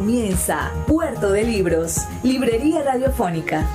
Comienza Puerto de Libros, Librería Radiofónica.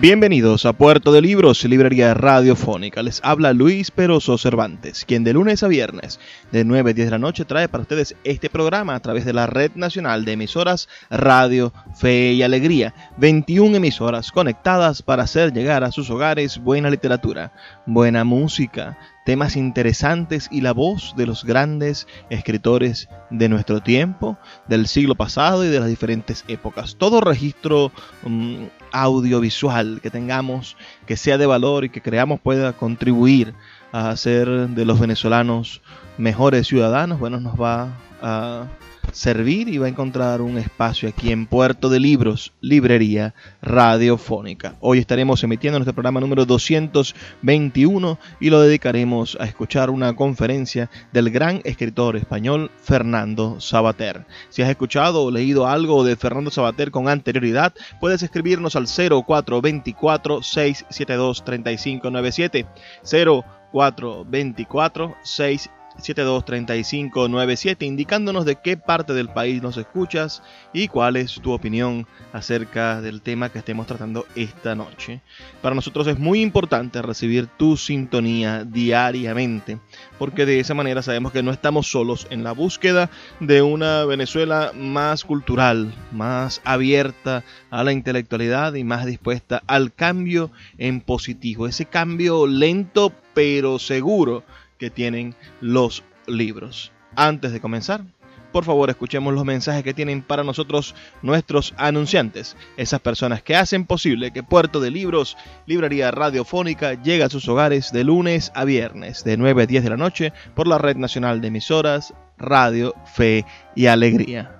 Bienvenidos a Puerto de Libros, Librería Radiofónica. Les habla Luis Peroso Cervantes, quien de lunes a viernes de 9 a 10 de la noche trae para ustedes este programa a través de la Red Nacional de Emisoras Radio, Fe y Alegría. 21 emisoras conectadas para hacer llegar a sus hogares buena literatura, buena música, temas interesantes y la voz de los grandes escritores de nuestro tiempo, del siglo pasado y de las diferentes épocas. Todo registro um, audiovisual que tengamos, que sea de valor y que creamos pueda contribuir a hacer de los venezolanos mejores ciudadanos, bueno, nos va a servir y va a encontrar un espacio aquí en Puerto de Libros, Librería Radiofónica. Hoy estaremos emitiendo nuestro programa número 221 y lo dedicaremos a escuchar una conferencia del gran escritor español Fernando Sabater. Si has escuchado o leído algo de Fernando Sabater con anterioridad, puedes escribirnos al 0424 672 3597 0424 672 723597 indicándonos de qué parte del país nos escuchas y cuál es tu opinión acerca del tema que estemos tratando esta noche. Para nosotros es muy importante recibir tu sintonía diariamente porque de esa manera sabemos que no estamos solos en la búsqueda de una Venezuela más cultural, más abierta a la intelectualidad y más dispuesta al cambio en positivo, ese cambio lento pero seguro que tienen los libros. Antes de comenzar, por favor escuchemos los mensajes que tienen para nosotros nuestros anunciantes, esas personas que hacen posible que Puerto de Libros, Librería Radiofónica, llegue a sus hogares de lunes a viernes, de 9 a 10 de la noche, por la Red Nacional de Emisoras, Radio, Fe y Alegría.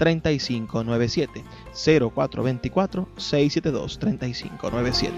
3597 0424 672 3597.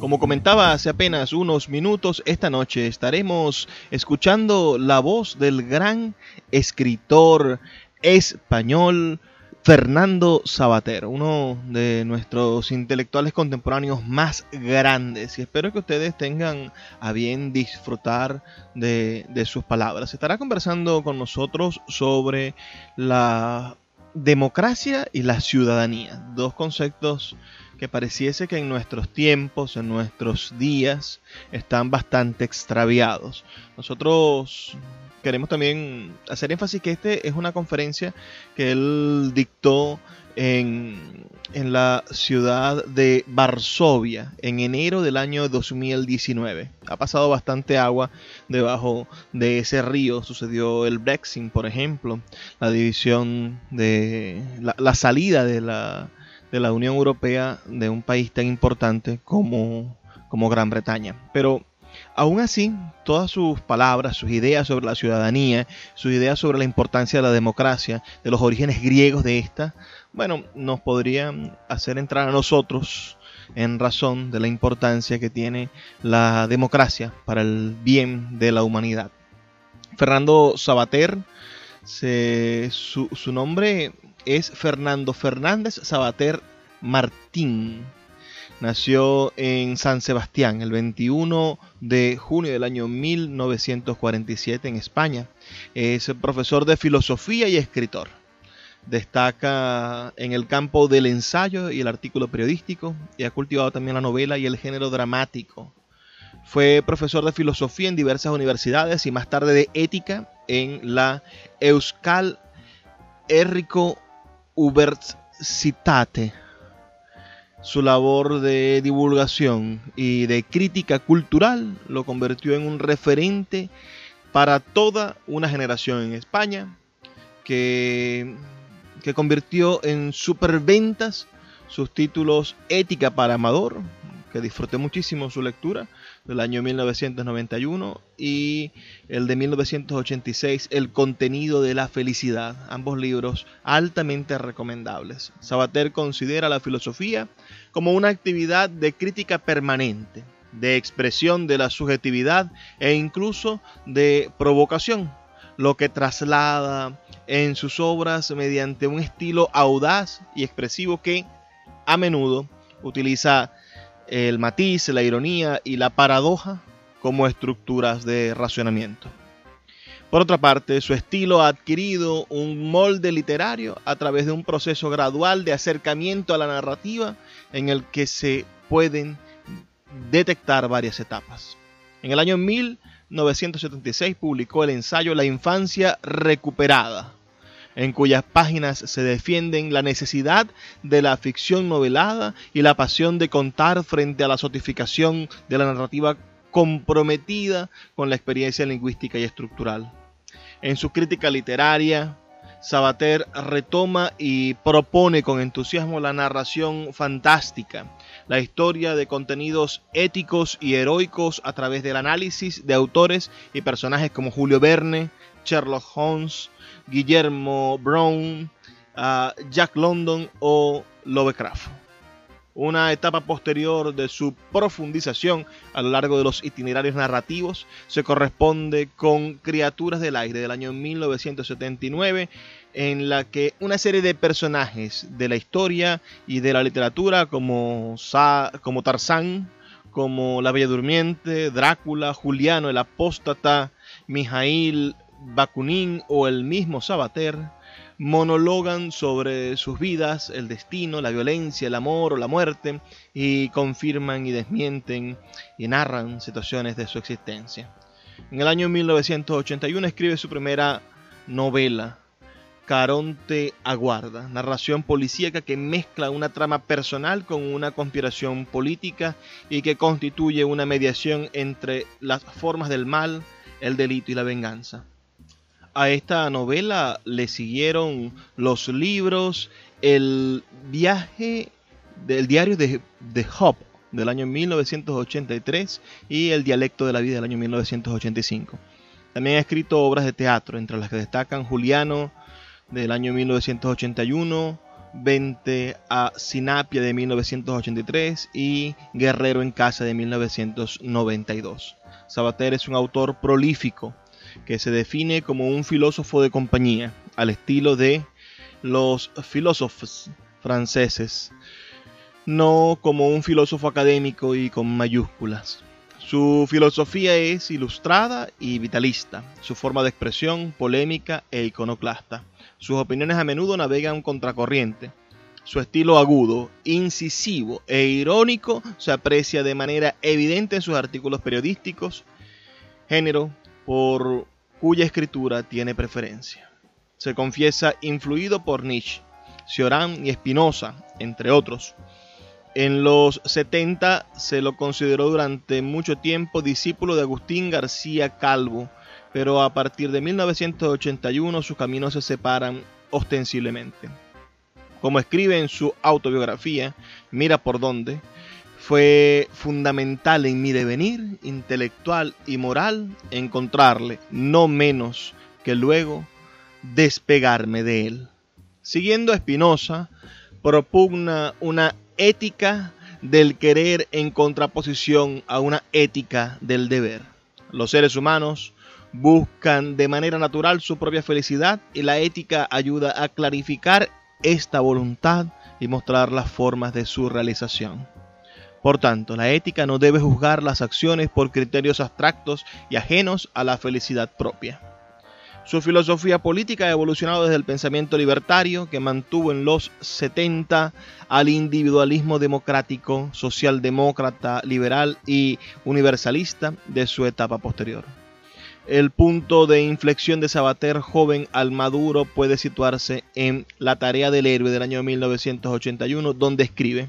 Como comentaba hace apenas unos minutos, esta noche estaremos escuchando la voz del gran escritor español Fernando Sabater, uno de nuestros intelectuales contemporáneos más grandes y espero que ustedes tengan a bien disfrutar de, de, sus palabras. Estará conversando con nosotros sobre la democracia y la ciudadanía, dos conceptos que pareciese que en nuestros tiempos, en nuestros días, están bastante extraviados. Nosotros queremos también hacer énfasis que este es una conferencia que él dictó en, en, la ciudad de Varsovia en enero del año 2019. Ha pasado bastante agua debajo de ese río. Sucedió el Brexit, por ejemplo, la división de la, salida de la, de la Unión Europea de un país tan importante como, como Gran Bretaña. Pero Aún así, todas sus palabras, sus ideas sobre la ciudadanía, sus ideas sobre la importancia de la democracia, de los orígenes griegos de esta, bueno, nos podrían hacer entrar a nosotros en razón de la importancia que tiene la democracia para el bien de la humanidad. Fernando Sabater, su, su nombre es Fernando Fernández Sabater Martín Nació en San Sebastián el 21 de junio del año 1947 en España. Es profesor de filosofía y escritor. Destaca en el campo del ensayo y el artículo periodístico y ha cultivado también la novela y el género dramático. Fue profesor de filosofía en diversas universidades y más tarde de ética en la Euskal Herriko Universitate su labor de divulgación y de crítica cultural lo convirtió en un referente para toda una generación en España que, que convirtió en superventas sus títulos Ética para Amador, que disfruté muchísimo su lectura, del año 1991, y el de 1986, El contenido de la felicidad, ambos libros altamente recomendables. Sabater considera la filosofía como una actividad de crítica permanente, de expresión de la subjetividad e incluso de provocación, lo que traslada en sus obras mediante un estilo audaz y expresivo que a menudo utiliza el matiz, la ironía y la paradoja como estructuras de racionamiento. Por otra parte, su estilo ha adquirido un molde literario a través de un proceso gradual de acercamiento a la narrativa en el que se pueden detectar varias etapas. En el año 1976 publicó el ensayo La infancia recuperada, en cuyas páginas se defienden la necesidad de la ficción novelada y la pasión de contar frente a la sotificación de la narrativa comprometida con la experiencia lingüística y estructural. En su crítica literaria, Sabater retoma y propone con entusiasmo la narración fantástica, la historia de contenidos éticos y heroicos a través del análisis de autores y personajes como Julio Verne, Sherlock Holmes, Guillermo Brown, Jack London o Lovecraft. Una etapa posterior de su profundización a lo largo de los itinerarios narrativos se corresponde con Criaturas del Aire del año 1979, en la que una serie de personajes de la historia y de la literatura como, como Tarzán, como La Bella Durmiente, Drácula, Juliano el Apóstata, Mijail Bakunin o el mismo Sabater monologan sobre sus vidas, el destino, la violencia, el amor o la muerte y confirman y desmienten y narran situaciones de su existencia. En el año 1981 escribe su primera novela, Caronte Aguarda, narración policíaca que mezcla una trama personal con una conspiración política y que constituye una mediación entre las formas del mal, el delito y la venganza a esta novela le siguieron los libros, el viaje del diario de, de Hop del año 1983 y el dialecto de la vida del año 1985. También ha escrito obras de teatro, entre las que destacan Juliano del año 1981, 20 a Sinapia de 1983 y Guerrero en casa de 1992. Sabater es un autor prolífico que se define como un filósofo de compañía, al estilo de los filósofos franceses, no como un filósofo académico y con mayúsculas. Su filosofía es ilustrada y vitalista, su forma de expresión polémica e iconoclasta. Sus opiniones a menudo navegan contracorriente. Su estilo agudo, incisivo e irónico se aprecia de manera evidente en sus artículos periodísticos, género por cuya escritura tiene preferencia. Se confiesa influido por Nietzsche, Cioran y Spinoza, entre otros. En los 70 se lo consideró durante mucho tiempo discípulo de Agustín García Calvo, pero a partir de 1981 sus caminos se separan ostensiblemente. Como escribe en su autobiografía, Mira por dónde, fue fundamental en mi devenir intelectual y moral encontrarle, no menos que luego despegarme de él. Siguiendo a Spinoza, propugna una ética del querer en contraposición a una ética del deber. Los seres humanos buscan de manera natural su propia felicidad y la ética ayuda a clarificar esta voluntad y mostrar las formas de su realización. Por tanto, la ética no debe juzgar las acciones por criterios abstractos y ajenos a la felicidad propia. Su filosofía política ha evolucionado desde el pensamiento libertario que mantuvo en los 70 al individualismo democrático, socialdemócrata, liberal y universalista de su etapa posterior. El punto de inflexión de Sabater joven al maduro puede situarse en La tarea del héroe del año 1981, donde escribe,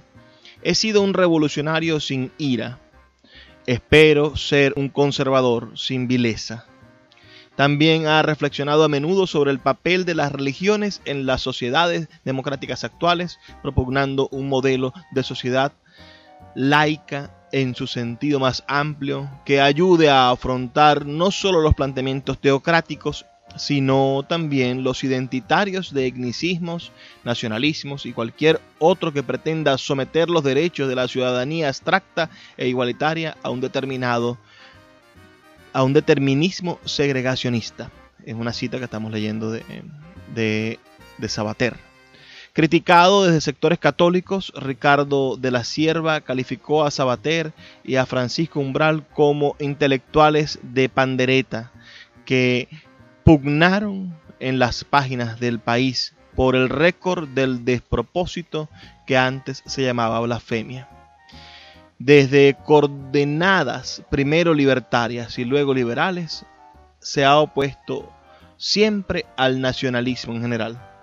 He sido un revolucionario sin ira. Espero ser un conservador sin vileza. También ha reflexionado a menudo sobre el papel de las religiones en las sociedades democráticas actuales, propugnando un modelo de sociedad laica en su sentido más amplio, que ayude a afrontar no solo los planteamientos teocráticos, sino también los identitarios de etnicismos, nacionalismos y cualquier otro que pretenda someter los derechos de la ciudadanía abstracta e igualitaria a un determinado a un determinismo segregacionista. Es una cita que estamos leyendo de, de, de Sabater. Criticado desde sectores católicos, Ricardo de la Sierva calificó a Sabater y a Francisco Umbral como intelectuales de pandereta que pugnaron en las páginas del país por el récord del despropósito que antes se llamaba blasfemia. Desde coordenadas primero libertarias y luego liberales, se ha opuesto siempre al nacionalismo en general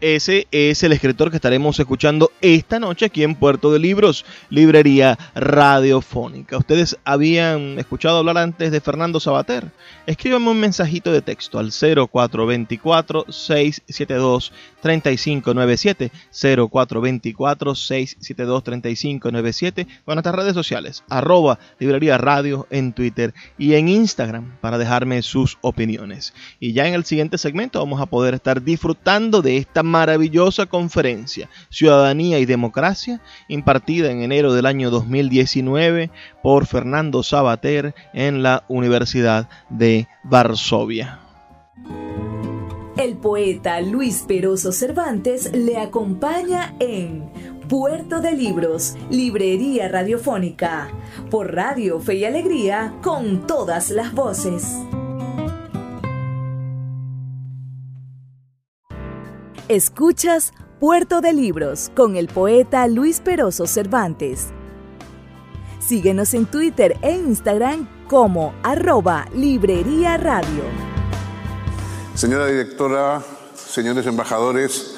ese es el escritor que estaremos escuchando esta noche aquí en Puerto de Libros, Librería Radiofónica. ¿Ustedes habían escuchado hablar antes de Fernando Sabater? Escríbame un mensajito de texto al 0424-672-3597, 0424-672-3597 o en nuestras redes sociales, arroba Librería Radio en Twitter y en Instagram para dejarme sus opiniones. Y ya en el siguiente segmento vamos a poder estar disfrutando de esta maravillosa conferencia Ciudadanía y Democracia, impartida en enero del año 2019 por Fernando Sabater en la Universidad de Varsovia. El poeta Luis Peroso Cervantes le acompaña en Puerto de Libros, Librería Radiofónica, por Radio Fe y Alegría, con todas las voces. Escuchas Puerto de Libros con el poeta Luis Peroso Cervantes. Síguenos en Twitter e Instagram como arroba Librería Radio. Señora directora, señores embajadores,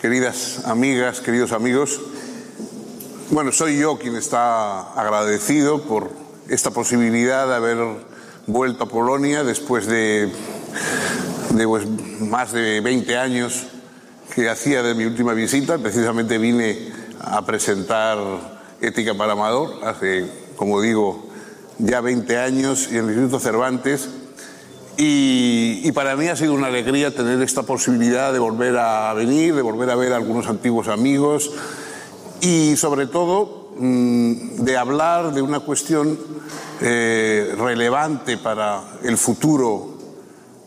queridas amigas, queridos amigos, bueno, soy yo quien está agradecido por esta posibilidad de haber vuelto a Polonia después de, de pues, más de 20 años que hacía de mi última visita. Precisamente vine a presentar Ética para Amador hace, como digo, ya 20 años en el Instituto Cervantes. Y, para mí ha sido una alegría tener esta posibilidad de volver a venir, de volver a ver a algunos antiguos amigos y sobre todo mmm, de hablar de una cuestión eh, relevante para el futuro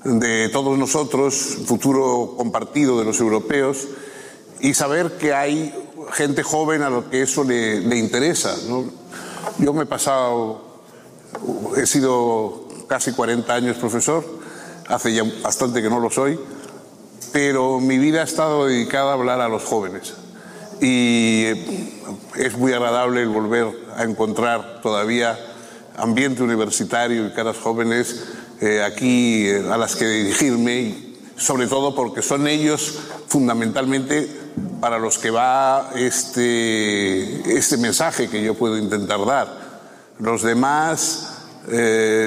de todos nosotros, futuro compartido de los europeos, y saber que hay gente joven a lo que eso le, le interesa. Yo me he pasado, he sido casi 40 años profesor, hace ya bastante que no lo soy, pero mi vida ha estado dedicada a hablar a los jóvenes. Y es muy agradable el volver a encontrar todavía ambiente universitario y caras jóvenes eh, aquí eh, a las que dirigirme, sobre todo porque son ellos fundamentalmente para los que va este, este mensaje que yo puedo intentar dar. Los demás,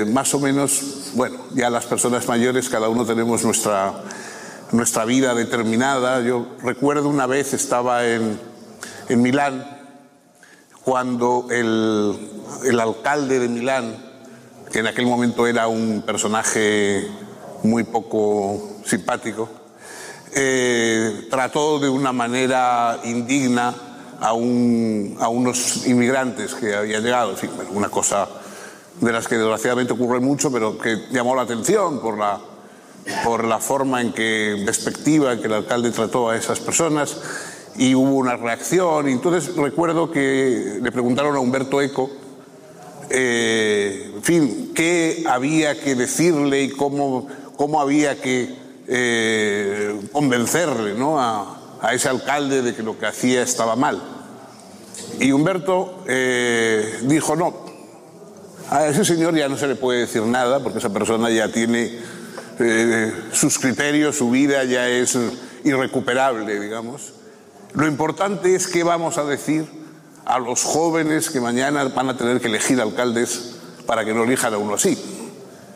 más o menos, bueno, ya las personas mayores, cada uno tenemos nuestra, nuestra vida determinada. Yo recuerdo una vez estaba en, en Milán, cuando el, el alcalde de Milán, que en aquel momento era un personaje muy poco simpático, eh, trató de una manera indigna a, un, a, unos inmigrantes que habían llegado. En fin, una cosa de las que desgraciadamente ocurre mucho, pero que llamó la atención por la, por la forma en que, despectiva en que el alcalde trató a esas personas y hubo una reacción. Y entonces recuerdo que le preguntaron a Humberto Eco, eh, en fin, qué había que decirle y cómo, cómo había que eh, convencerle ¿no? a, a, ese alcalde de que lo que hacía estaba mal. Y Humberto eh, dijo, no, a ese señor ya no se le puede decir nada porque esa persona ya tiene eh, sus criterios, su vida ya es irrecuperable, digamos. Lo importante es qué vamos a decir a los jóvenes que mañana van a tener que elegir alcaldes para que no elijan a uno así.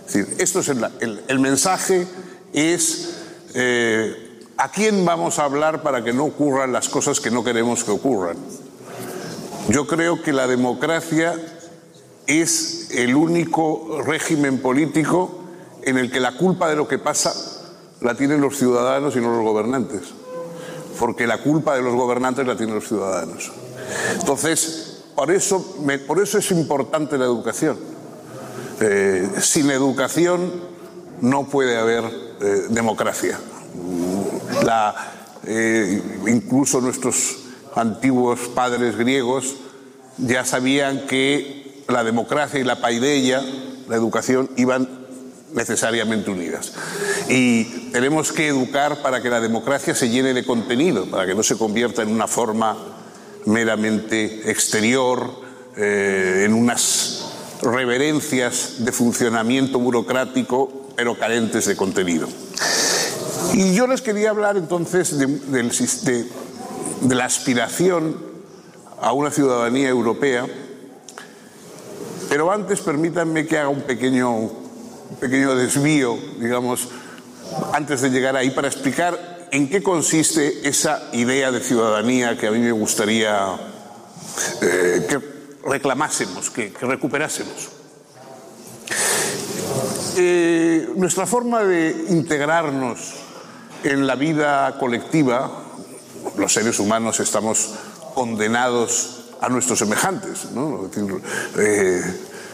Es decir, esto es el, el, mensaje es eh, a quién vamos a hablar para que no ocurran las cosas que no queremos que ocurran. Yo creo que la democracia es el único régimen político en el que la culpa de lo que pasa la tienen los ciudadanos y no los gobernantes porque la culpa de los gobernantes la tienen los ciudadanos. Entonces, por eso, por eso es importante la educación. Eh, sin educación no puede haber eh, democracia. La, eh, incluso nuestros antiguos padres griegos ya sabían que la democracia y la paideia, la educación, iban necesariamente unidas. Y tenemos que educar para que la democracia se llene de contenido, para que no se convierta en una forma meramente exterior, eh, en unas reverencias de funcionamiento burocrático, pero carentes de contenido. Y yo les quería hablar entonces de, de, la aspiración a una ciudadanía europea, pero antes permítanme que haga un pequeño pequeño desvío, digamos, antes de llegar ahí para explicar en qué consiste esa idea de ciudadanía que a mí me gustaría eh, que reclamásemos, que, recuperásemos. Eh, nuestra forma de integrarnos en la vida colectiva, los seres humanos estamos condenados a nuestros semejantes, ¿no? Eh,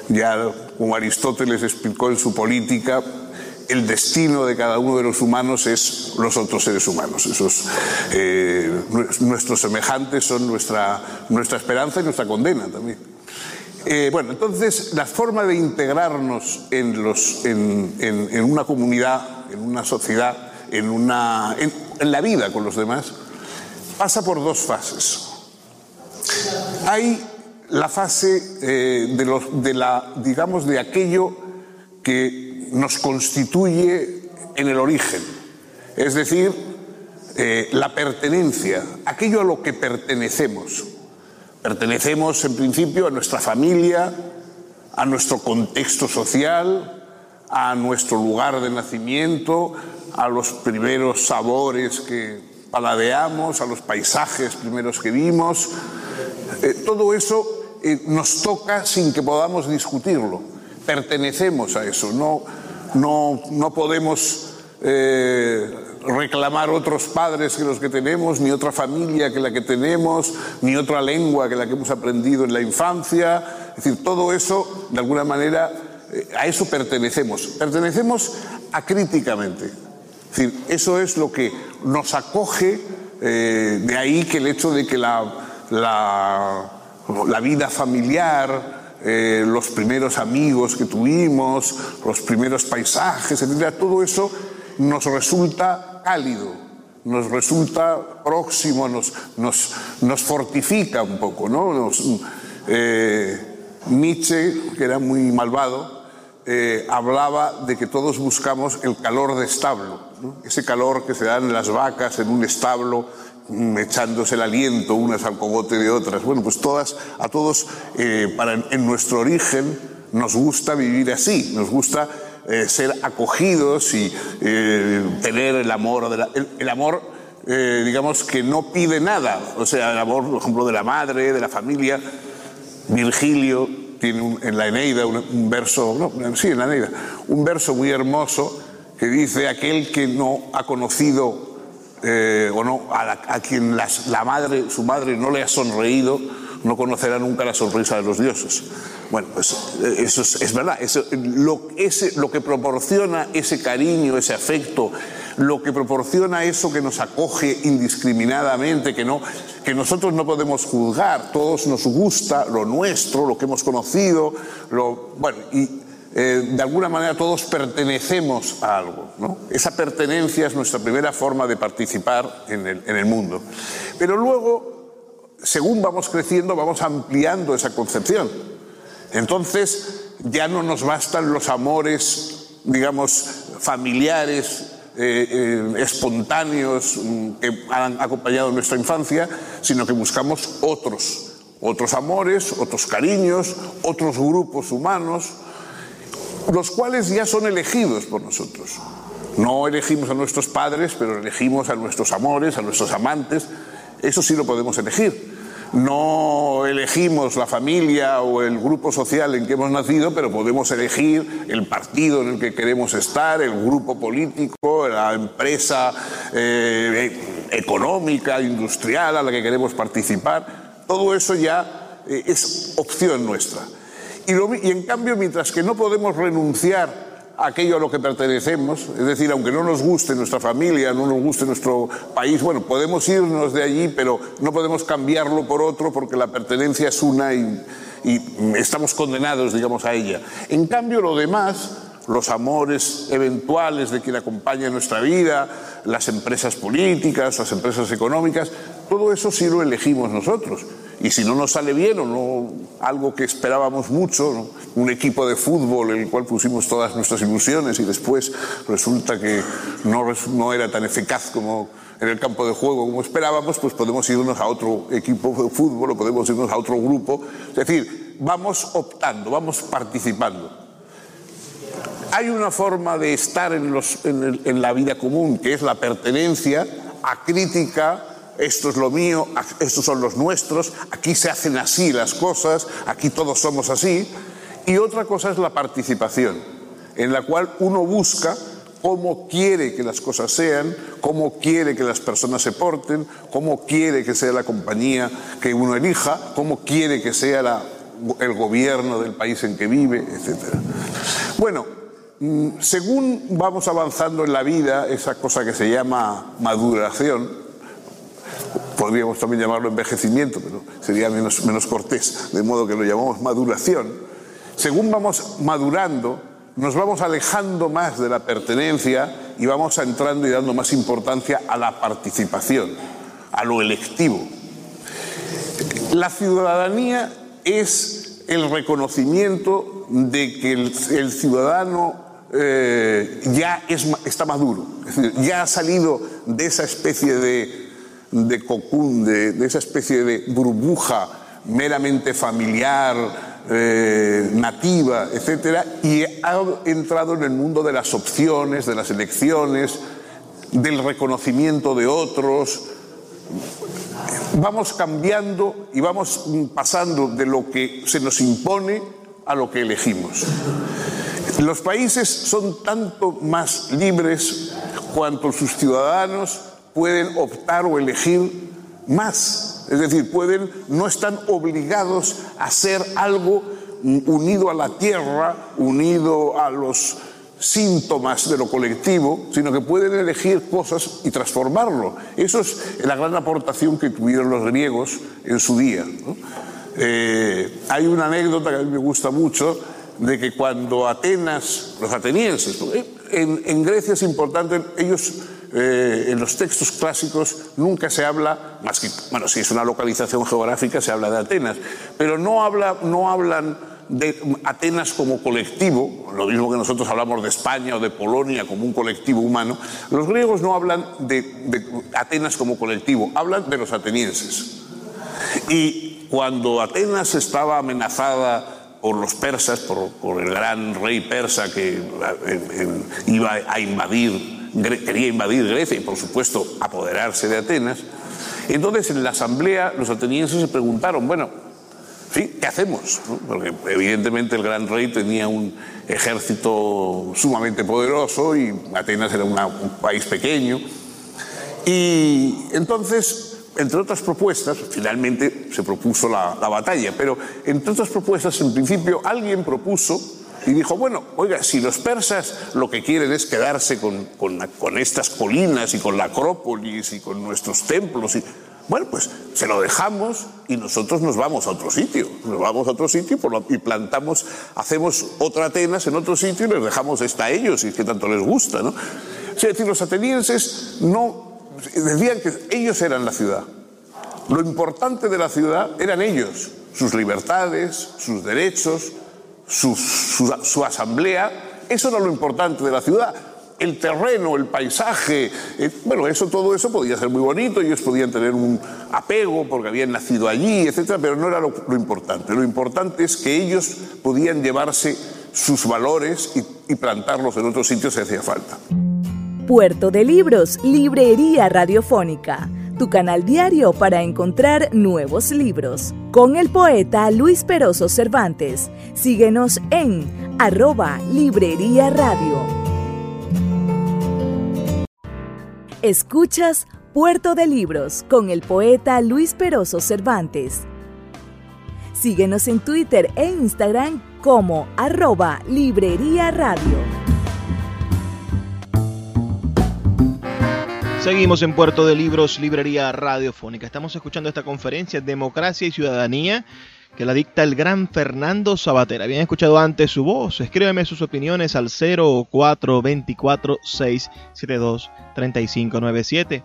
ya como Aristóteles explicó en su política, el destino de cada uno de los humanos es los otros seres humanos. Eh, nuestros semejantes son nuestra, nuestra esperanza y nuestra condena también. Eh, bueno, entonces la forma de integrarnos en, los, en, en una comunidad, en una sociedad, en, una, en la vida con los demás, pasa por dos fases. Hay la fase eh, de, los, de, la, digamos, de aquello que nos constituye en el origen, es decir, eh, la pertenencia, aquello a lo que pertenecemos. Pertenecemos en principio a nuestra familia, a nuestro contexto social, a nuestro lugar de nacimiento, a los primeros sabores que paladeamos, a los paisajes primeros que vimos. Eh, todo eso eh, nos toca sin que podamos discutirlo. Pertenecemos a eso, no, no, no podemos eh, reclamar otros padres que los que tenemos, ni otra familia que la que tenemos, ni otra lengua que la que hemos aprendido en la infancia. Es decir, todo eso, de alguna manera, eh, a eso pertenecemos. Pertenecemos acríticamente. Es decir, eso es lo que nos acoge, eh, de ahí que el hecho de que la, la la vida familiar, eh, los primeros amigos que tuvimos, los primeros paisajes, etc. Todo eso nos resulta cálido, nos resulta próximo, nos, nos, fortifica un poco. ¿no? Nos, eh, Nietzsche, que era muy malvado, eh, hablaba de que todos buscamos el calor de establo, ese calor que se dan las vacas en un establo echándose el aliento unas al cogote de otras. Bueno, pues todas, a todos, eh, para, en nuestro origen, nos gusta vivir así, nos gusta eh, ser acogidos y tener el amor, el, amor, digamos, que no pide nada, o sea, el amor, por ejemplo, de la madre, de la familia. Virgilio tiene en la Eneida un, verso, no, sí, en la Eneida, un verso muy hermoso que dice aquel que no ha conocido eh, o no a, quien la madre, su madre no le ha sonreído, no conocerá nunca la sonrisa de los dioses. Bueno, pues eh, eso es, verdad. Eso, lo, ese, lo que proporciona ese cariño, ese afecto, lo que proporciona eso que nos acoge indiscriminadamente, que, no, que nosotros no podemos juzgar, todos nos gusta lo nuestro, lo que hemos conocido, lo, bueno, y eh, de alguna manera todos pertenecemos a algo. Esa pertenencia es nuestra primera forma de participar en el, en el mundo. Pero luego, según vamos creciendo, vamos ampliando esa concepción. Entonces, ya no nos bastan los amores, digamos, familiares, eh, eh, espontáneos mm, que han acompañado nuestra infancia, sino que buscamos otros, otros amores, otros cariños, otros grupos humanos, los cuales ya son elegidos por nosotros. No elegimos a nuestros padres, pero elegimos a nuestros amores, a nuestros amantes. Eso sí lo podemos elegir no elegimos la familia o el grupo social en que hemos nacido, pero podemos elegir el partido en el que queremos estar, el grupo político, la empresa eh, económica, industrial a la que queremos participar. Todo eso ya eh, es opción nuestra. Y en cambio, mientras que no podemos renunciar aquello a lo que pertenecemos, es decir, aunque no nos guste nuestra familia, no nos guste nuestro país, bueno, podemos irnos de allí, pero no podemos cambiarlo por otro porque la pertenencia es una y, estamos condenados, digamos, a ella. En cambio, lo demás, los amores eventuales de quien acompaña nuestra vida, las empresas políticas, las empresas económicas, todo eso sí lo elegimos nosotros. Y si no nos sale bien o no algo que esperábamos mucho, un equipo de fútbol en el cual pusimos todas nuestras ilusiones y después resulta que no, no era tan eficaz como en el campo de juego como esperábamos, pues podemos irnos a otro equipo de fútbol o podemos irnos a otro grupo. Es decir, vamos optando, vamos participando. Hay una forma de estar en, los, en, en la vida común, que es la pertenencia acrítica esto es lo mío, estos son los nuestros, aquí se hacen así las cosas, aquí todos somos así. Y otra cosa es la participación, en la cual uno busca cómo quiere que las cosas sean, cómo quiere que las personas se porten, cómo quiere que sea la compañía que uno elija, cómo quiere que sea el gobierno del país en que vive, etc. Bueno, mm, según vamos avanzando en la vida, esa cosa que se llama maduración, podríamos también llamarlo envejecimiento, pero sería menos, cortés, de modo que lo llamamos maduración. Según vamos madurando, nos vamos alejando más de la pertenencia y vamos entrando y dando más importancia a la participación, a lo electivo. La ciudadanía es el reconocimiento de que el, ciudadano eh, ya es, está maduro, es decir, ya ha salido de esa especie de de cocún, de, esa especie de burbuja meramente familiar, eh, nativa, etcétera, y ha entrado en el mundo de las opciones, de las elecciones, del reconocimiento de otros. Vamos cambiando y vamos pasando de lo que se nos impone a lo que elegimos. Los países son tanto más libres cuanto sus ciudadanos pueden optar o elegir más. Es decir, pueden, no están obligados a hacer algo unido a la tierra, unido a los síntomas de lo colectivo, sino que pueden elegir cosas y transformarlo. Eso es la gran aportación que tuvieron los griegos en su día. Eh, hay una anécdota que a mí me gusta mucho de que cuando Atenas, los atenienses, en, en Grecia es importante, ellos eh, en los textos clásicos nunca se habla, más que, bueno, si es una localización geográfica se habla de Atenas, pero no, habla, no hablan de Atenas como colectivo, lo mismo que nosotros hablamos de España o de Polonia como un colectivo humano, los griegos no hablan de, Atenas como colectivo, hablan de los atenienses. Y cuando Atenas estaba amenazada por los persas, por, el gran rey persa que iba a invadir, quería invadir Grecia y por supuesto apoderarse de Atenas, entonces en la asamblea los atenienses se preguntaron, bueno, ¿qué hacemos? Porque evidentemente el gran rey tenía un ejército sumamente poderoso y Atenas era un país pequeño. Y entonces, entre otras propuestas, finalmente se propuso la, batalla, pero entre otras propuestas, en principio, alguien propuso y dijo, bueno, oiga, si los persas lo que quieren es quedarse con, con estas colinas y con la Acrópolis y con nuestros templos, y, bueno, pues se lo dejamos y nosotros nos vamos a otro sitio. Nos vamos a otro sitio y plantamos, hacemos otra Atenas en otro sitio y les dejamos esta a ellos y es que tanto les gusta, ¿no? Es decir, los atenienses no decían que ellos eran la ciudad. Lo importante de la ciudad eran ellos, sus libertades, sus derechos, su, su asamblea. Eso era lo importante de la ciudad el terreno, el paisaje, eh, bueno, eso, todo eso podía ser muy bonito, ellos podían tener un apego porque habían nacido allí, etcétera, pero no era lo, importante. Lo importante es que ellos podían llevarse sus valores y, y plantarlos en otros sitios si hacía falta. Puerto de Libros, Librería Radiofónica, tu canal diario para encontrar nuevos libros. Con el poeta Luis Peroso Cervantes. Síguenos en arroba Librería Radio. Escuchas Puerto de Libros con el poeta Luis Peroso Cervantes. Síguenos en Twitter e Instagram como arroba Librería Radio. Seguimos en Puerto de Libros, Librería Radiofónica. Estamos escuchando esta conferencia Democracia y Ciudadanía que la dicta el gran Fernando Sabater. Habían escuchado antes su voz. Escríbeme sus opiniones al 0424 672 3597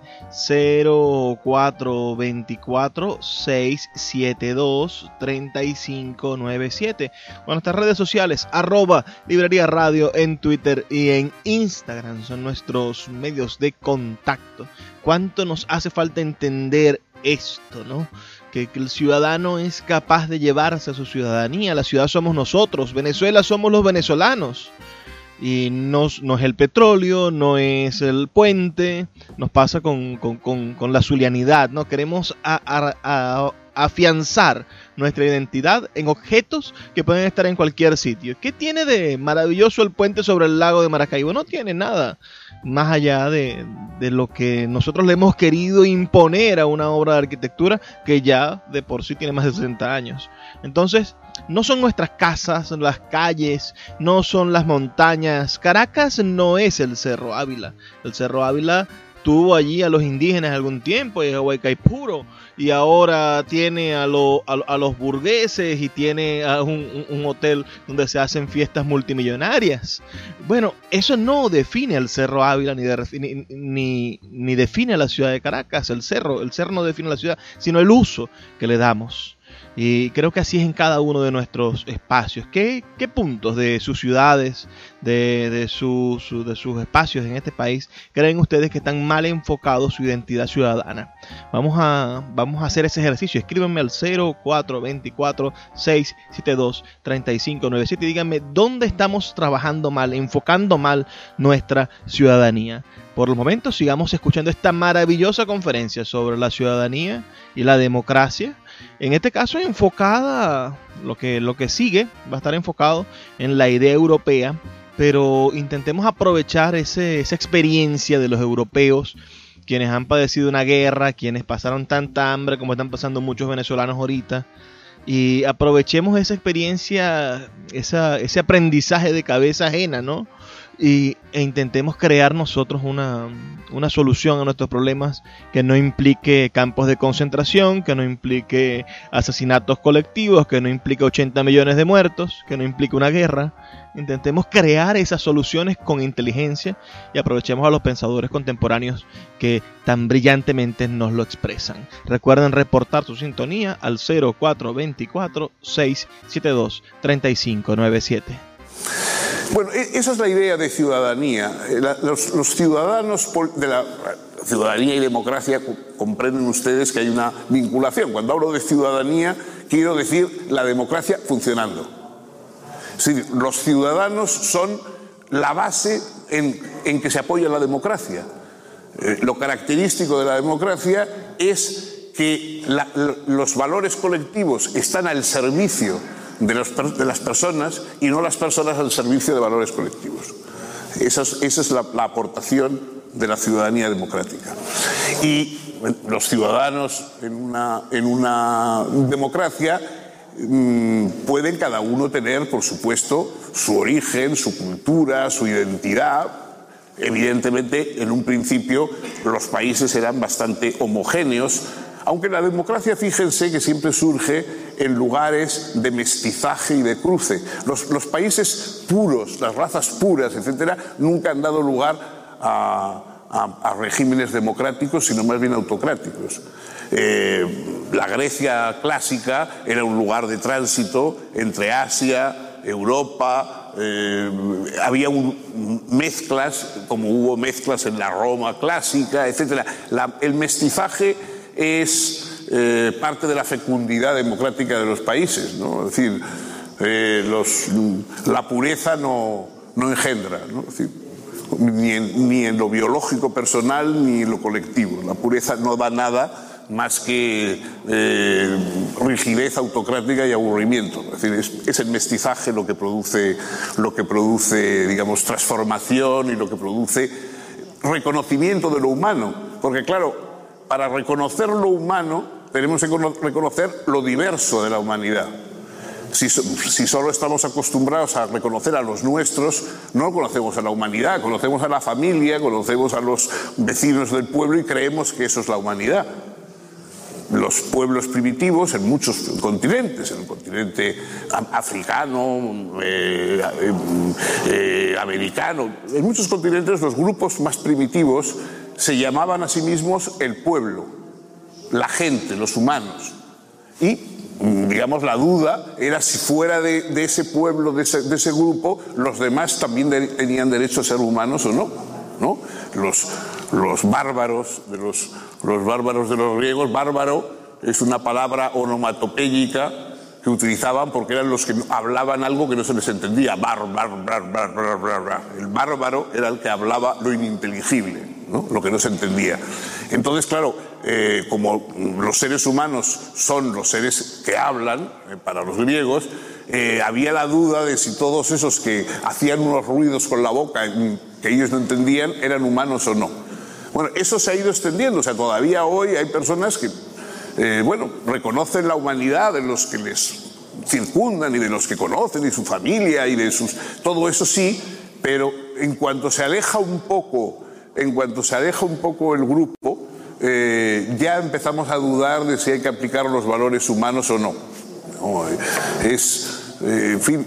0424 672 3597 o nuestras redes sociales arroba librería radio en Twitter y en Instagram son nuestros medios de contacto cuánto nos hace falta entender esto, ¿no? Que, el ciudadano es capaz de llevarse a su ciudadanía. La ciudad somos nosotros, Venezuela somos los venezolanos. Y no, es el petróleo, no es el puente, nos pasa con, la zulianidad, ¿no? Queremos afianzar nuestra identidad en objetos que pueden estar en cualquier sitio. ¿Qué tiene de maravilloso el puente sobre el lago de Maracaibo? No tiene nada más allá de, lo que nosotros le hemos querido imponer a una obra de arquitectura que ya de por sí tiene más de 60 años. Entonces, no son nuestras casas, las calles, no son las montañas. Caracas no es el Cerro Ávila. El Cerro Ávila tuvo allí a los indígenas algún tiempo, y a Huaycaipuro, y ahora tiene a, a, los burgueses y tiene a un, hotel donde se hacen fiestas multimillonarias. Bueno, eso no define al Cerro Ávila ni, ni, ni define a la ciudad de Caracas, el cerro, el cerro no define la ciudad, sino el uso que le damos. Y creo que así es en cada uno de nuestros espacios. ¿Qué, puntos de sus ciudades, de, de, sus espacios en este país creen ustedes que están mal enfocados su identidad ciudadana? Vamos a, vamos a hacer ese ejercicio. Escríbanme al 0424-672-3597 y díganme dónde estamos trabajando mal, enfocando mal nuestra ciudadanía. Por el momento sigamos escuchando esta maravillosa conferencia sobre la ciudadanía y la democracia en este caso enfocada, lo que, lo que sigue va a estar enfocado en la idea europea, pero intentemos aprovechar esa experiencia de los europeos, quienes han padecido una guerra, quienes pasaron tanta hambre como están pasando muchos venezolanos ahorita, y aprovechemos esa experiencia, ese aprendizaje de cabeza ajena, ¿no? Y, e intentemos crear nosotros una, una, solución a nuestros problemas que no implique campos de concentración, que no implique asesinatos colectivos, que no implique 80 millones de muertos, que no implique una guerra. Intentemos crear esas soluciones con inteligencia y aprovechemos a los pensadores contemporáneos que tan brillantemente nos lo expresan. Recuerden reportar su sintonía al 0424 672 3597. Bueno, e-, esa es la idea de ciudadanía. Eh, los, ciudadanos de la ciudadanía y democracia comprenden ustedes que hay una vinculación. Cuando hablo de ciudadanía, quiero decir la democracia funcionando. los ciudadanos son la base en, que se apoya la democracia. Eh, lo característico de la democracia es que los valores colectivos están al servicio de, las personas y no las personas al servicio de valores colectivos. Esa es, la, aportación de la ciudadanía democrática. Y los ciudadanos en una, en una democracia mm, pueden cada uno tener, por supuesto, su origen, su cultura, su identidad. Evidentemente, en un principio los países eran bastante homogéneos, aunque la democracia, fíjense que siempre surge en lugares de mestizaje y de cruce. Los, países puros, las razas puras, etcétera, nunca han dado lugar a, regímenes democráticos, sino más bien autocráticos. Eh, la Grecia clásica era un lugar de tránsito entre Asia, Europa, eh, había mezclas, como hubo mezclas en la Roma clásica, etc. el mestizaje es eh, parte de la fecundidad democrática de los países. ¿no? Es decir, eh, la pureza no, engendra, ni, en, lo biológico personal ni en lo colectivo. La pureza no da nada más que eh, rigidez autocrática y aburrimiento. Es decir, es, el mestizaje lo que produce, lo que produce, digamos, transformación y lo que produce reconocimiento de lo humano. Porque claro, para reconocer lo humano tenemos que reconocer lo diverso de la humanidad. Si, solo estamos acostumbrados a reconocer a los nuestros, no conocemos a la humanidad, conocemos a la familia, conocemos a los vecinos del pueblo y creemos que eso es la humanidad. Los pueblos primitivos en muchos continentes, en el continente africano, eh, eh, americano, en muchos continentes los grupos más primitivos se llamaban a sí mismos el pueblo, la gente, los humanos. Y, digamos, la duda era si fuera de, ese pueblo, de ese, grupo, los demás también tenían derecho a ser humanos o no. ¿no? Los, los bárbaros, de los, los bárbaros de los griegos, bárbaro es una palabra onomatopéyica que utilizaban porque eran los que hablaban algo que no se les entendía. Bar, bar, bar, bar, bar, bar. El bárbaro era el que hablaba lo ininteligible lo que no se entendía. Entonces, claro, eh, como los seres humanos son los seres que hablan, eh, para los griegos, eh, había la duda de si todos esos que hacían unos ruidos con la boca que ellos no entendían eran humanos o no. Bueno, eso se ha ido extendiendo, o sea, todavía hoy hay personas que, bueno, reconocen la humanidad de los que les circundan y de los que conocen y su familia y de sus... Todo eso sí, pero en cuanto se aleja un poco en cuanto se aleja un poco el grupo, eh, ya empezamos a dudar de si hay que aplicar los valores humanos o no. es, eh, en fin,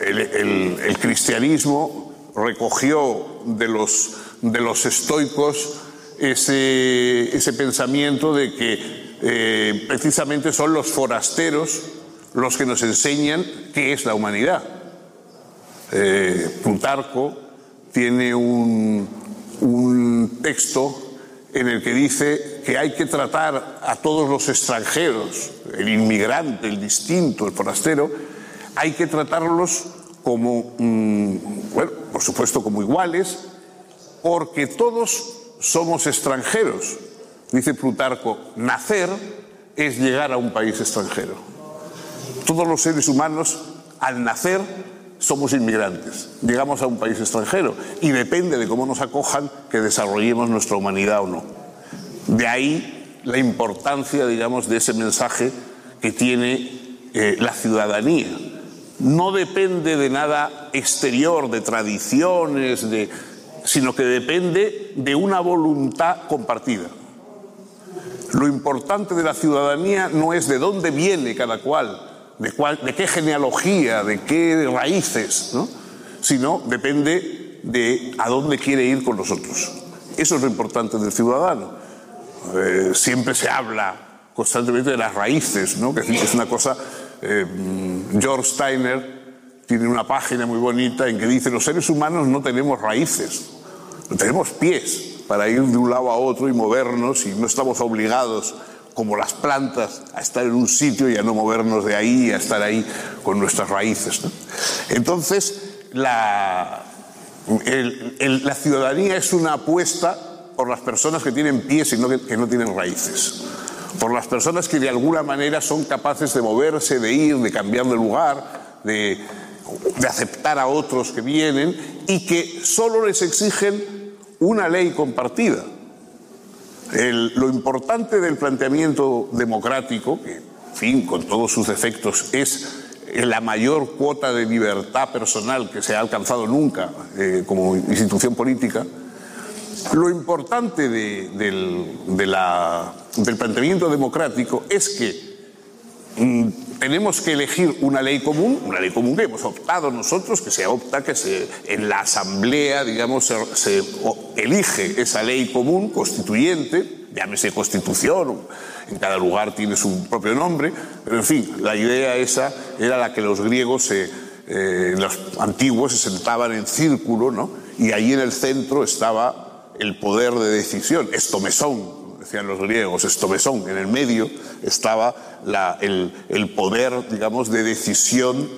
el, cristianismo recogió de los, de los estoicos ese, ese pensamiento de que eh, precisamente son los forasteros los que nos enseñan qué es la humanidad. Plutarco tiene un, un texto en el que dice que hay que tratar a todos los extranjeros, el inmigrante, el distinto, el forastero, hay que tratarlos como, mm, bueno, por supuesto como iguales, porque todos somos extranjeros. Dice Plutarco, nacer es llegar a un país extranjero. Todos los seres humanos, al nacer, somos inmigrantes, llegamos a un país extranjero y depende de cómo nos acojan que desarrollemos nuestra humanidad o no. De ahí la importancia, digamos, de ese mensaje que tiene eh, la ciudadanía. no depende de nada exterior, de tradiciones, de, sino que depende de una voluntad compartida. Lo importante de la ciudadanía no es de dónde viene cada cual, de, qué genealogía, de qué raíces, ¿no? sino depende de a dónde quiere ir con nosotros. Eso es lo importante del ciudadano. Eh, siempre se habla constantemente de las raíces, ¿no? que es una cosa... Eh, George Steiner tiene una página muy bonita en que dice los seres humanos no tenemos raíces, no tenemos pies para ir de un lado a otro y movernos y no estamos obligados como las plantas a estar en un sitio y a no movernos de ahí a estar ahí con nuestras raíces. Entonces, la, la ciudadanía es una apuesta por las personas que tienen pies y no, que, que no tienen raíces. Por las personas que de alguna manera son capaces de moverse, de ir, de cambiar de lugar, de, de aceptar a otros que vienen y que solo les exigen una ley compartida. Lo importante del planteamiento democrático, que, en fin, con todos sus defectos, es la mayor cuota de libertad personal que se ha alcanzado nunca eh, como institución política, lo importante de, del, del, planteamiento democrático es que mmm, tenemos que elegir una ley común, una ley común que hemos optado nosotros, que se opta, que se, en la asamblea, digamos, se, se elige esa ley común constituyente, llámese constitución, en cada lugar tiene su propio nombre, pero en fin, la idea esa era la que los griegos, eh, los antiguos, se sentaban en círculo, ¿no? Y ahí en el centro estaba el poder de decisión, estomesón, decían los griegos, estomesón, en el medio estaba la, el, el, poder, digamos, de decisión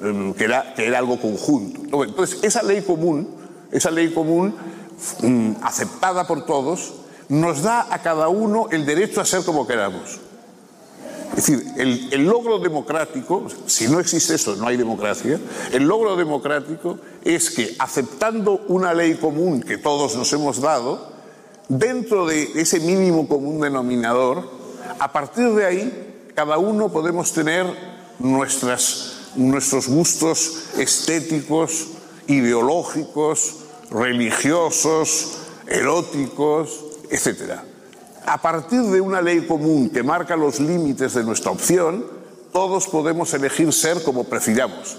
um, que, era, que era algo conjunto. Entonces, esa ley común, esa ley común um, aceptada por todos, nos da a cada uno el derecho a ser como queramos. Es decir, el, el, logro democrático, si no existe eso, no hay democracia, el logro democrático es que aceptando una ley común que todos nos hemos dado, dentro de ese mínimo común denominador, a partir de ahí, cada uno podemos tener nuestras, nuestros gustos estéticos, ideológicos, religiosos, eróticos, etc. A partir de una ley común que marca los límites de nuestra opción, todos podemos elegir ser como prefiramos,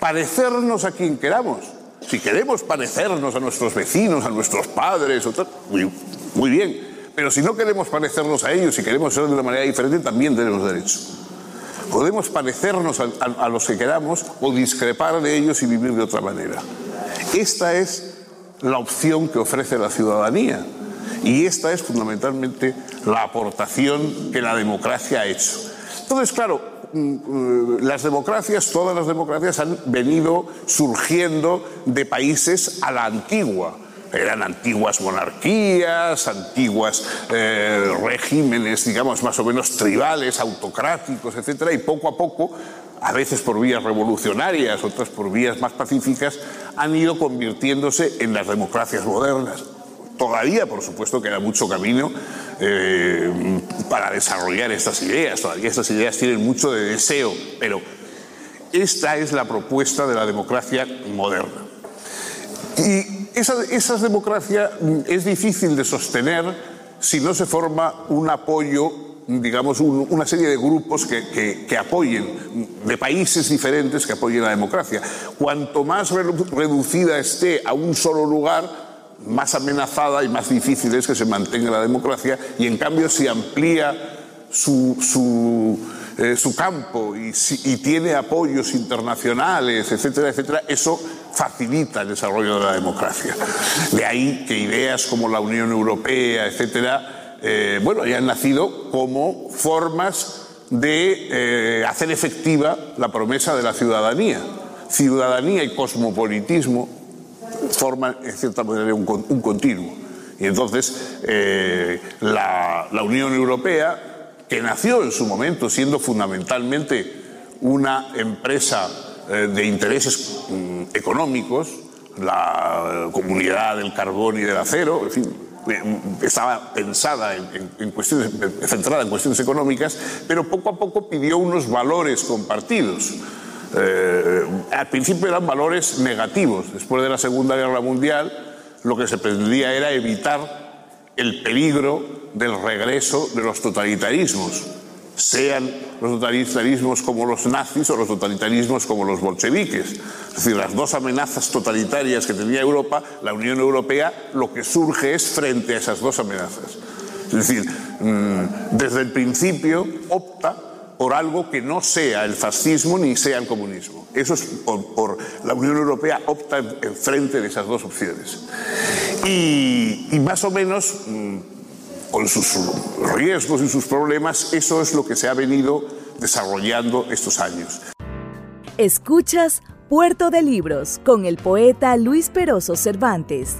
parecernos a quien queramos. Si queremos parecernos a nuestros vecinos, a nuestros padres, muy, muy bien. Pero si no queremos parecernos a ellos y queremos ser de una manera diferente, también tenemos derecho. Podemos parecernos a, a, los que queramos o discrepar de ellos y vivir de otra manera. Esta es la opción que ofrece la ciudadanía. Y esta es fundamentalmente la aportación que la democracia ha hecho. Entonces, claro, las democracias, todas las democracias han venido surgiendo de países a la antigua eran antiguas monarquías, antiguas eh, regímenes, digamos, más o menos tribales, autocráticos, etcétera, y poco a poco, a veces por vías revolucionarias, otras por vías más pacíficas, han ido convirtiéndose en las democracias modernas. Todavía, por supuesto, queda mucho camino eh, para desarrollar estas ideas, todavía estas ideas tienen mucho de deseo, pero esta es la propuesta de la democracia moderna. Y esa, democracia es difícil de sostener si no se forma un apoyo digamos, un, una serie de grupos que, apoyen, de países diferentes que apoyen la democracia. Cuanto más reducida esté a un solo lugar, más amenazada y más difícil es que se mantenga la democracia y en cambio si amplía su, su, eh, campo y, tiene apoyos internacionales, etcétera, etcétera, eso facilita el desarrollo de la democracia. De ahí que ideas como la Unión Europea, etcétera, eh, bueno, hayan nacido como formas de eh, hacer efectiva la promesa de la ciudadanía. Ciudadanía y cosmopolitismo forman, en cierta manera, un, continuo. Y entonces, eh, la, Unión Europea, que nació en su momento siendo fundamentalmente una empresa eh, de intereses mm, económicos, la comunidad del carbón y del acero, en fin, eh, estaba pensada en, en, en, cuestiones, centrada en cuestiones económicas, pero poco a poco pidió unos valores compartidos. Eh, al principio eran valores negativos. Después de la Segunda Guerra Mundial, lo que se pretendía era evitar el peligro del regreso de los totalitarismos, sean los totalitarismos como los nazis o los totalitarismos como los bolcheviques. Es decir, las dos amenazas totalitarias que tenía Europa, la Unión Europea lo que surge es frente a esas dos amenazas. Es decir, mm, desde el principio opta por algo que no sea el fascismo ni sea el comunismo. Eso es por, la Unión Europea opta en, frente de esas dos opciones. Y, más o menos, mm, con sus riesgos y sus problemas, eso es lo que se ha venido desarrollando estos años. Escuchas Puerto de Libros con el poeta Luis Peroso Cervantes.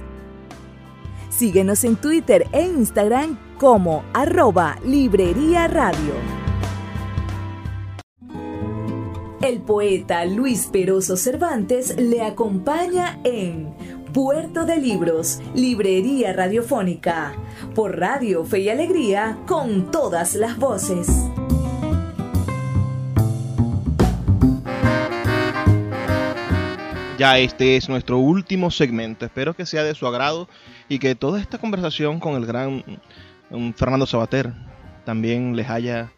Síguenos en Twitter e Instagram como arroba Librería Radio. El poeta Luis Peroso Cervantes le acompaña en Puerto de Libros, Librería Radiofónica, por Radio Fe y Alegría, con todas las voces. Ya este es nuestro último segmento. Espero que sea de su agrado y que toda esta conversación con el gran mm, Fernando Sabater también les haya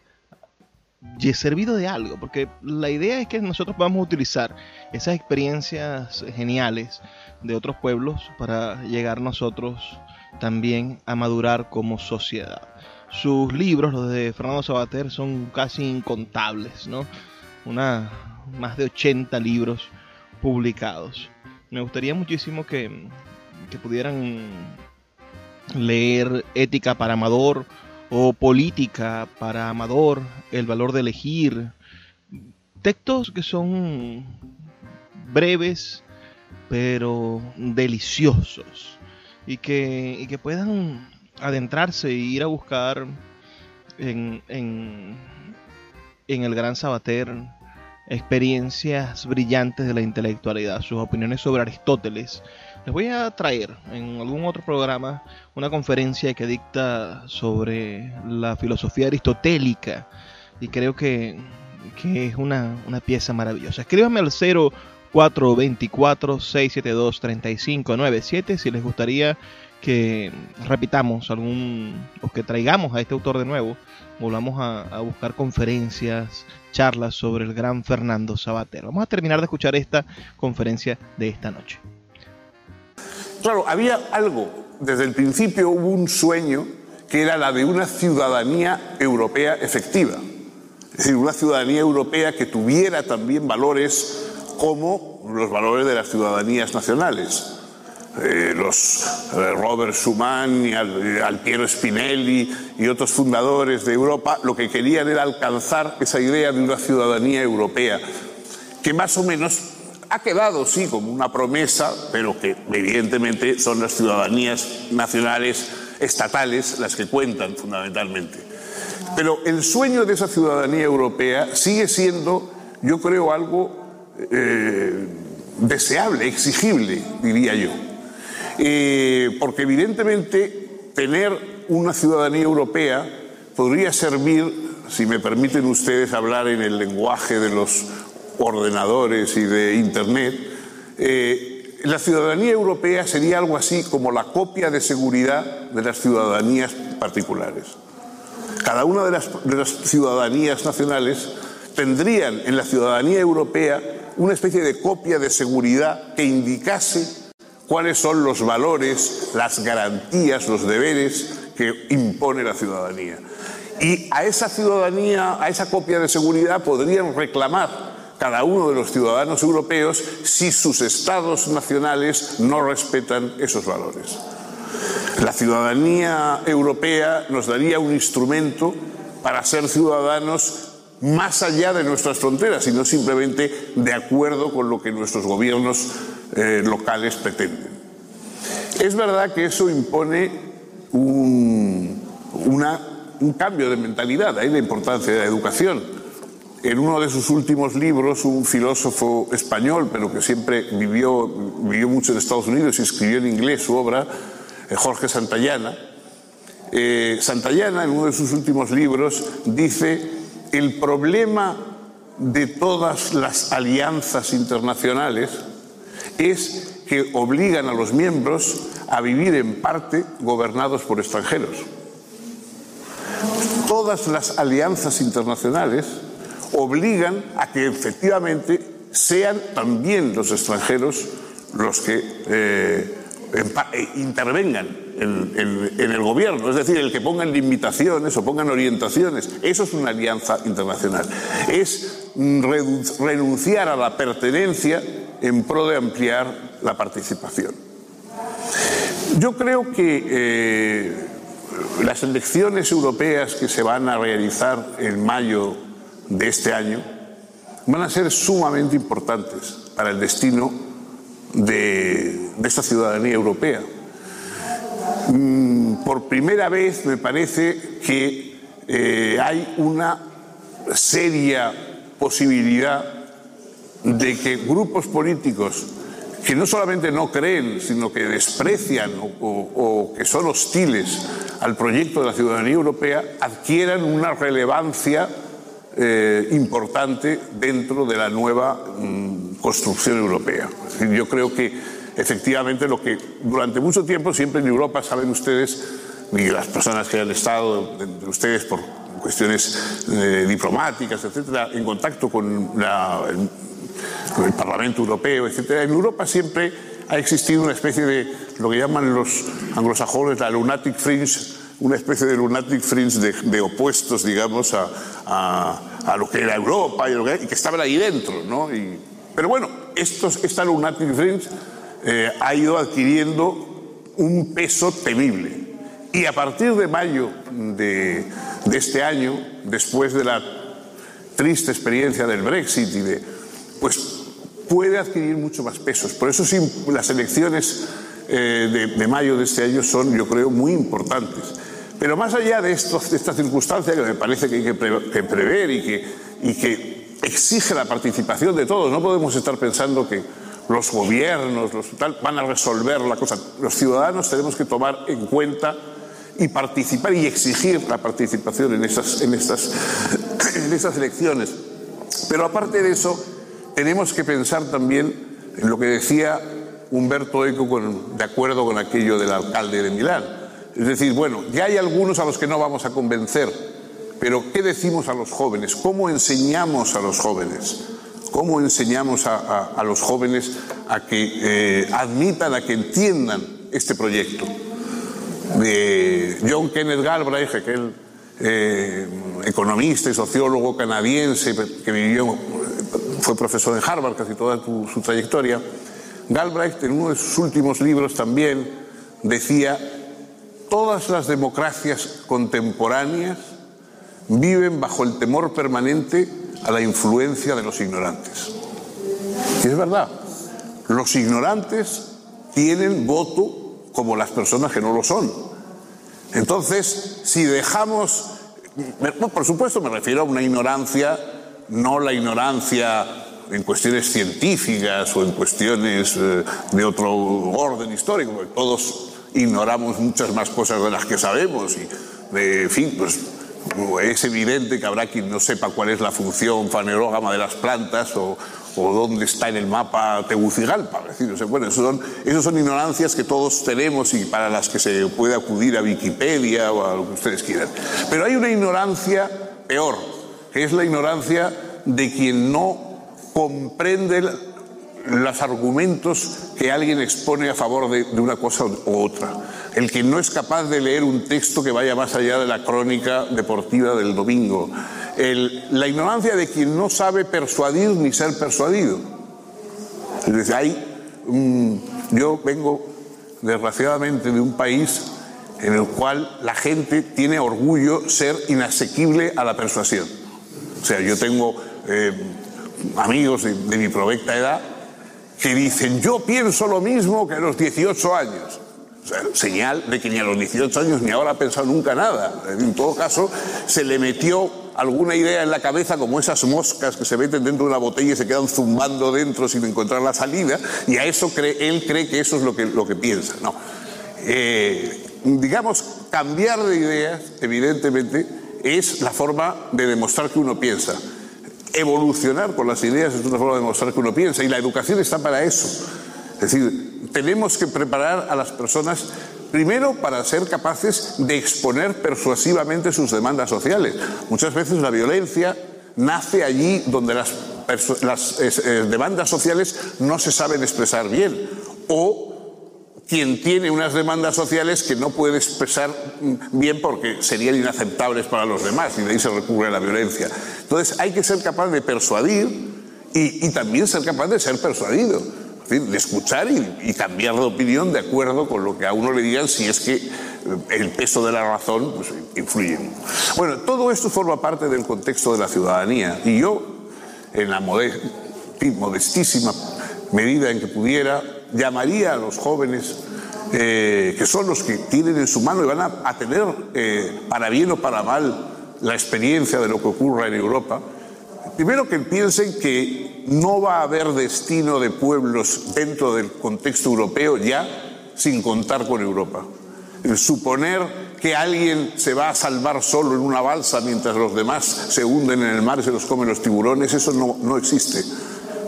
servido de algo, porque la idea es que nosotros podamos utilizar esas experiencias geniales de otros pueblos para llegar nosotros también a madurar como sociedad. Sus libros, los de Fernando Sabater, son casi incontables, ¿no? Una, más de 80 libros publicados. Me gustaría muchísimo que, que pudieran leer Ética para Amador, o política para Amador, el valor de elegir. Textos que son breves pero deliciosos y que, que puedan adentrarse e ir a buscar en, en, en el gran Sabater experiencias brillantes de la intelectualidad, sus opiniones sobre Aristóteles, les voy a traer en algún otro programa una conferencia que dicta sobre la filosofía aristotélica y creo que, es una, pieza maravillosa. Escríbanme al 0424-672-3597 si les gustaría que repitamos algún o que traigamos a este autor de nuevo, volvamos a, a, buscar conferencias, charlas sobre el gran Fernando Sabater. Vamos a terminar de escuchar esta conferencia de esta noche. Claro, había algo, desde el principio hubo un sueño que era la de una ciudadanía europea efectiva. Es decir, una ciudadanía europea que tuviera también valores como los valores de las ciudadanías nacionales. Eh, los eh, Robert Schuman y Alpiero Spinelli y otros fundadores de Europa lo que querían era alcanzar esa idea de una ciudadanía europea, que más o menos ha quedado, sí, como una promesa, pero que evidentemente son las ciudadanías nacionales estatales las que cuentan fundamentalmente. Pero el sueño de esa ciudadanía europea sigue siendo, yo creo, algo eh, deseable, exigible, diría yo. Eh, porque evidentemente tener una ciudadanía europea podría servir, si me permiten ustedes hablar en el lenguaje de los ordenadores y de Internet, eh, la ciudadanía europea sería algo así como la copia de seguridad de las ciudadanías particulares. Cada una de las, de las ciudadanías nacionales tendrían en la ciudadanía europea una especie de copia de seguridad que indicase cuáles son los valores, las garantías, los deberes que impone la ciudadanía. Y a esa ciudadanía, a esa copia de seguridad podrían reclamar cada uno de los ciudadanos europeos si sus estados nacionales no respetan esos valores. La ciudadanía europea nos daría un instrumento para ser ciudadanos más allá de nuestras fronteras y no simplemente de acuerdo con lo que nuestros gobiernos eh, locales pretenden. Es verdad que eso impone un, cambio de mentalidad, ahí la importancia de la educación en uno de sus últimos libros, un filósofo español, pero que siempre vivió, vivió mucho en Estados Unidos y escribió en inglés su obra, eh, Jorge Santayana, eh, Santayana en uno de sus últimos libros dice, el problema de todas las alianzas internacionales es que obligan a los miembros a vivir en parte gobernados por extranjeros. Todas las alianzas internacionales obligan a que efectivamente sean también los extranjeros los que eh, eh, intervengan en, el gobierno, es decir, el que pongan limitaciones o pongan orientaciones. Eso es una alianza internacional. Es renunciar a la pertenencia en pro de ampliar la participación. Yo creo que eh, las elecciones europeas que se van a realizar en mayo de este año van a ser sumamente importantes para el destino de, esta ciudadanía europea. Mm, por primera vez me parece que eh, hay una seria posibilidad de que grupos políticos que no solamente no creen, sino que desprecian o, que son hostiles al proyecto de la ciudadanía europea, adquieran una relevancia eh, importante dentro de la nueva mm, construcción europea. yo creo que efectivamente lo que durante mucho tiempo, siempre en Europa, saben ustedes, y las personas que han estado de ustedes por cuestiones eh, diplomáticas, etcétera, en contacto con, el, Parlamento Europeo, etcétera. En Europa siempre ha existido una especie de lo que llaman los anglosajones la lunatic fringe, una especie de lunatic fringe de, opuestos, digamos, a, lo que era Europa y, lo que, que, estaban ahí dentro, ¿no? pero bueno, estos, esta lunatic fringe eh, ha ido adquiriendo un peso temible. Y a partir de mayo de, de este año, después de la triste experiencia del Brexit y de, pues puede adquirir mucho más pesos. Por eso las elecciones eh, de, mayo de este año son, yo creo, muy importantes. Pero más allá de, esta circunstancia que me parece que hay que, prever y que, exige la participación de todos, no podemos estar pensando que los gobiernos los, tal, van a resolver la cosa. Los ciudadanos tenemos que tomar en cuenta y participar y exigir la participación en estas elecciones. Pero aparte de eso, tenemos que pensar también en lo que decía Humberto Eco de acuerdo con aquello del alcalde de Milán. Es decir, bueno, ya hay algunos a los que no vamos a convencer, pero ¿qué decimos a los jóvenes? ¿Cómo enseñamos a los jóvenes? ¿Cómo enseñamos a, los jóvenes a que eh, admitan, a que entiendan este proyecto? de John Kenneth Galbraith, aquel eh, economista y sociólogo canadiense que vivió, fue profesor en Harvard casi toda su, trayectoria. Galbraith, en uno de sus últimos libros también, decía, todas las democracias contemporáneas viven bajo el temor permanente a la influencia de los ignorantes. Y es verdad, los ignorantes tienen voto como las personas que no lo son. Entonces, si dejamos, por supuesto me refiero a una ignorancia, no la ignorancia en cuestiones científicas o en cuestiones eh, de otro orden histórico, porque todos ignoramos muchas más cosas de las que sabemos y, de, en fin, pues es evidente que habrá quien no sepa cuál es la función fanerógama de las plantas o, o dónde está en el mapa Tegucigalpa. bueno, eso son, esos son ignorancias que todos tenemos y para las que se puede acudir a Wikipedia o a lo que ustedes quieran. Pero hay una ignorancia peor, que es la ignorancia de quien no comprende los argumentos que alguien expone a favor de, de, una cosa u otra. El que no es capaz de leer un texto que vaya más allá de la crónica deportiva del domingo la ignorancia de quien no sabe persuadir ni ser persuadido. Es decir, hay, yo vengo desgraciadamente de un país en el cual la gente tiene orgullo ser inasequible a la persuasión. O sea, yo tengo eh, amigos de, de mi provecta edad que dicen, yo pienso lo mismo que a los 18 años. O sea, señal de que ni a los 18 años ni ahora ha pensado nunca nada. En todo caso, se le metió alguna idea en la cabeza como esas moscas que se meten dentro de una botella y se quedan zumbando dentro sin encontrar la salida, y a eso cree, él cree que eso es lo que, lo que piensa. No. Eh, digamos, cambiar de ideas, evidentemente, es la forma de demostrar que uno piensa. Evolucionar con las ideas es una forma de mostrar que uno piensa y la educación está para eso. Es decir, tenemos que preparar a las personas primero para ser capaces de exponer persuasivamente sus demandas sociales. Muchas veces la violencia nace allí donde las, eh, demandas sociales no se saben expresar bien o quien tiene unas demandas sociales que no puede expresar bien porque serían inaceptables para los demás y de ahí se recurre a la violencia. Entonces hay que ser capaz de persuadir y, también ser capaz de ser persuadido, de escuchar y, cambiar de opinión de acuerdo con lo que a uno le digan si es que eh, el peso de la razón pues, influye. Bueno, todo esto forma parte del contexto de la ciudadanía y yo, en la modestísima medida en que pudiera, llamaría a los jóvenes, eh, que son los que tienen en su mano y van a, tener, eh, para bien o para mal, la experiencia de lo que ocurra en Europa, primero que piensen que no va a haber destino de pueblos dentro del contexto europeo ya sin contar con Europa. El suponer que alguien se va a salvar solo en una balsa mientras los demás se hunden en el mar y se los comen los tiburones, eso no, no existe.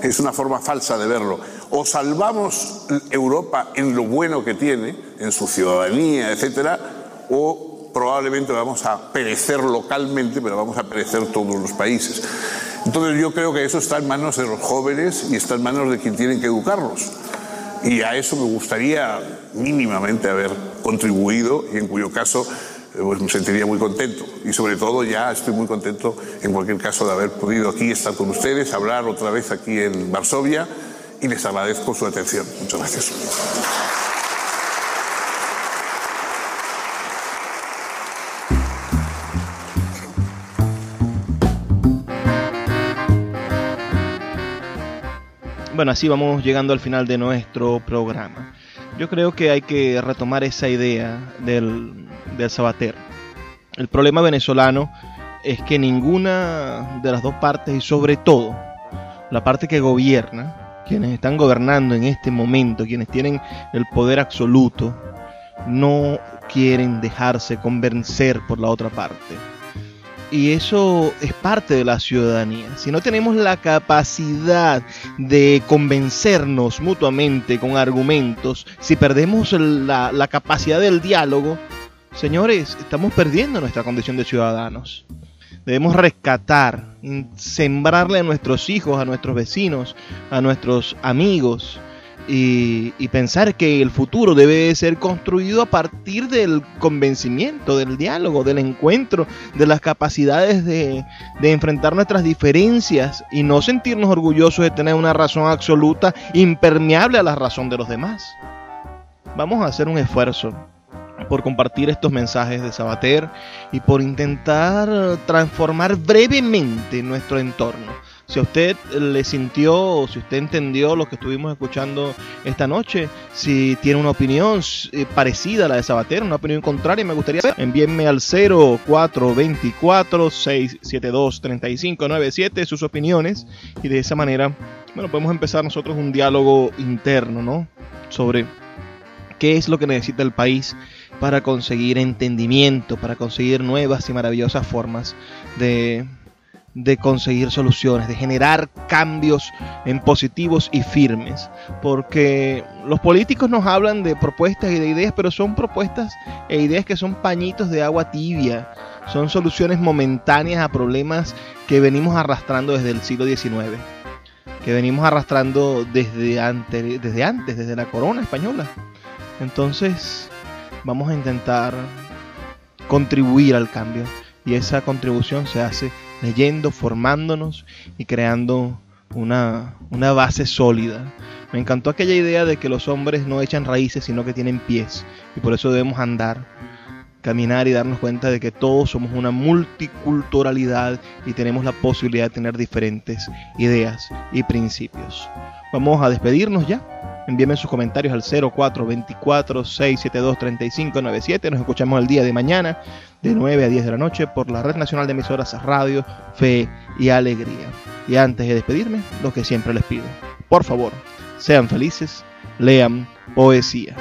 Es una forma falsa de verlo. O salvamos Europa en lo bueno que tiene, en su ciudadanía, etcétera, o probablemente vamos a perecer localmente, pero vamos a perecer todos los países. Entonces yo creo que eso está en manos de los jóvenes y está en manos de quien tienen que educarlos. Y a eso me gustaría mínimamente haber contribuido y en cuyo caso eh, pues me sentiría muy contento. Y sobre todo ya estoy muy contento en cualquier caso de haber podido aquí estar con ustedes, hablar otra vez aquí en Varsovia y les agradezco su atención. Muchas gracias. Bueno, así vamos llegando al final de nuestro programa. Yo creo que hay que retomar esa idea del, del sabater. El problema venezolano es que ninguna de las dos partes y sobre todo la parte que gobierna quienes están gobernando en este momento, quienes tienen el poder absoluto, no quieren dejarse convencer por la otra parte. Y eso es parte de la ciudadanía. Si no tenemos la capacidad de convencernos mutuamente con argumentos, si perdemos la, capacidad del diálogo, señores, estamos perdiendo nuestra condición de ciudadanos. Debemos rescatar, sembrarle a nuestros hijos, a nuestros vecinos, a nuestros amigos y, pensar que el futuro debe ser construido a partir del convencimiento, del diálogo, del encuentro, de las capacidades de, de enfrentar nuestras diferencias y no sentirnos orgullosos de tener una razón absoluta impermeable a la razón de los demás. Vamos a hacer un esfuerzo por compartir estos mensajes de Sabater y por intentar transformar brevemente nuestro entorno. Si a usted le sintió o si usted entendió lo que estuvimos escuchando esta noche, si tiene una opinión eh, parecida a la de Sabater, una opinión contraria, me gustaría saber. Envíenme al 0424-672-3597 sus opiniones y de esa manera, bueno, podemos empezar nosotros un diálogo interno, ¿no? Sobre qué es lo que necesita el país para conseguir entendimiento, para conseguir nuevas y maravillosas formas de, conseguir soluciones, de generar cambios en positivos y firmes. Porque los políticos nos hablan de propuestas y de ideas, pero son propuestas e ideas que son pañitos de agua tibia, son soluciones momentáneas a problemas que venimos arrastrando desde el siglo XIX, que venimos arrastrando desde antes, desde antes, desde la corona española. Entonces, vamos a intentar contribuir al cambio. Y esa contribución se hace leyendo, formándonos y creando una, una, base sólida. Me encantó aquella idea de que los hombres no echan raíces, sino que tienen pies. Y por eso debemos andar, caminar y darnos cuenta de que todos somos una multiculturalidad y tenemos la posibilidad de tener diferentes ideas y principios. Vamos a despedirnos ya. Envíenme sus comentarios al 0424-672-3597. Nos escuchamos el día de mañana de 9 a 10 de la noche por la Red Nacional de Emisoras Radio, Fe y Alegría. Y antes de despedirme, lo que siempre les pido. Por favor, sean felices, lean poesía.